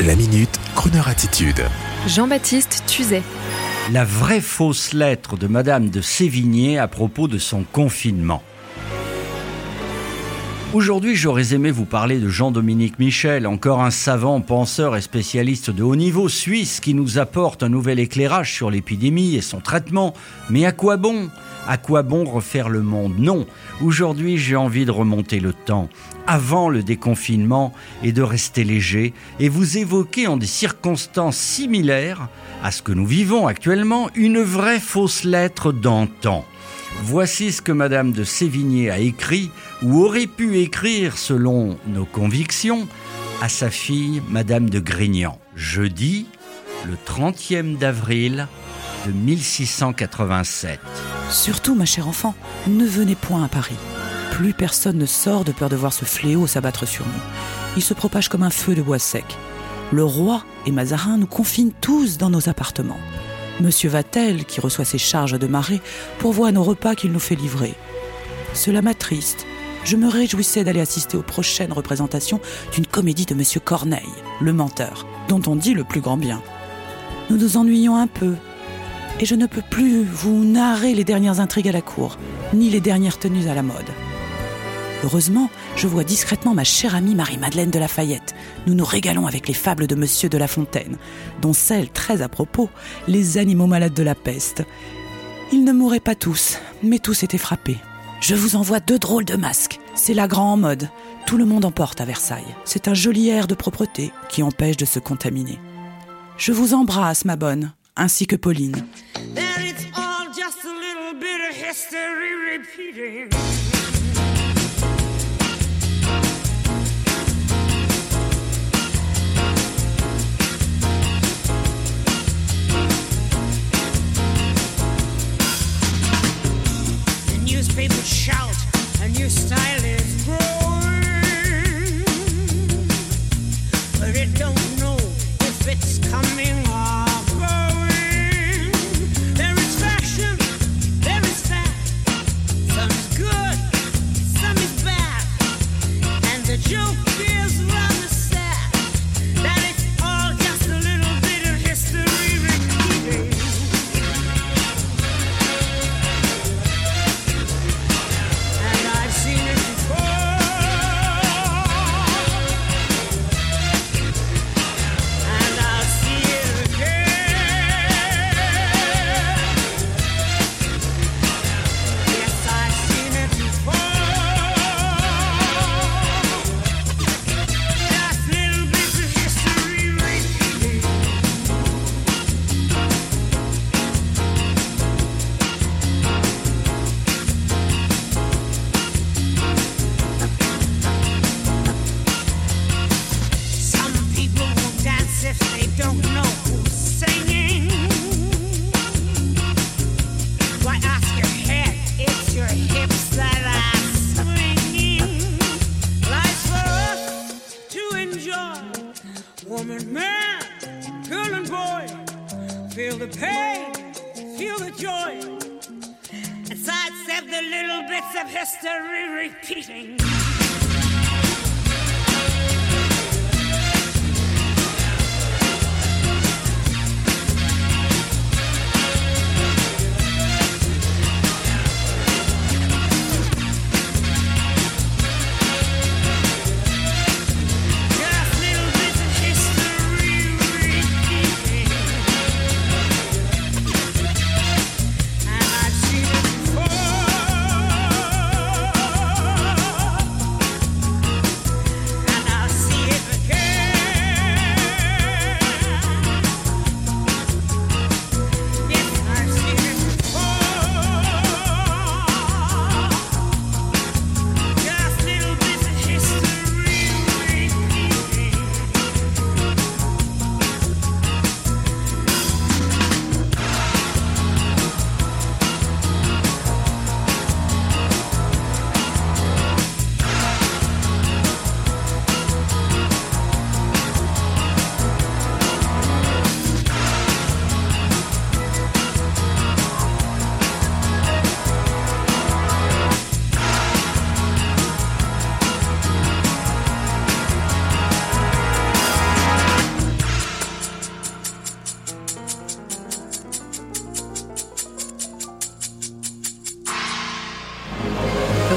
La minute, Kroneur attitude. Jean-Baptiste Tuzet. La vraie fausse lettre de Madame de Sévigné à propos de son confinement. Aujourd'hui, j'aurais aimé vous parler de Jean-Dominique Michel, encore un savant, penseur et spécialiste de haut niveau suisse qui nous apporte un nouvel éclairage sur l'épidémie et son traitement. Mais à quoi bon? À quoi bon refaire le monde? Non. Aujourd'hui, j'ai envie de remonter le temps, avant le déconfinement, et de rester léger, et vous évoquer en des circonstances similaires à ce que nous vivons actuellement, une vraie fausse lettre d'antan. Voici ce que Madame de Sévigné a écrit, ou aurait pu écrire selon nos convictions, à sa fille Madame de Grignan, jeudi, le 30e d'avril de 1687. Surtout, ma chère enfant, ne venez point à Paris. Plus personne ne sort de peur de voir ce fléau s'abattre sur nous. Il se propage comme un feu de bois sec. Le roi et Mazarin nous confinent tous dans nos appartements. Monsieur Vatel, qui reçoit ses charges de marée, pourvoit nos repas qu'il nous fait livrer. Cela m'attriste. Je me réjouissais d'aller assister aux prochaines représentations d'une comédie de Monsieur Corneille, le menteur, dont on dit le plus grand bien. Nous nous ennuyons un peu, et je ne peux plus vous narrer les dernières intrigues à la cour, ni les dernières tenues à la mode. Heureusement, je vois discrètement ma chère amie Marie-Madeleine de Lafayette. Nous nous régalons avec les fables de Monsieur de La Fontaine, dont celle, très à propos, les animaux malades de la peste. Ils ne mouraient pas tous, mais tous étaient frappés. Je vous envoie deux drôles de masques. C'est la grande mode. Tout le monde en porte à Versailles. C'est un joli air de propreté qui empêche de se contaminer. Je vous embrasse, ma bonne, ainsi que Pauline. Newspapers shout, a new style is growing, but it don't know if it's coming or going. There is fashion, there is fact. Some is good, some is bad, and the joke feel the pain, feel the joy, and sidestep the little bits of history repeating.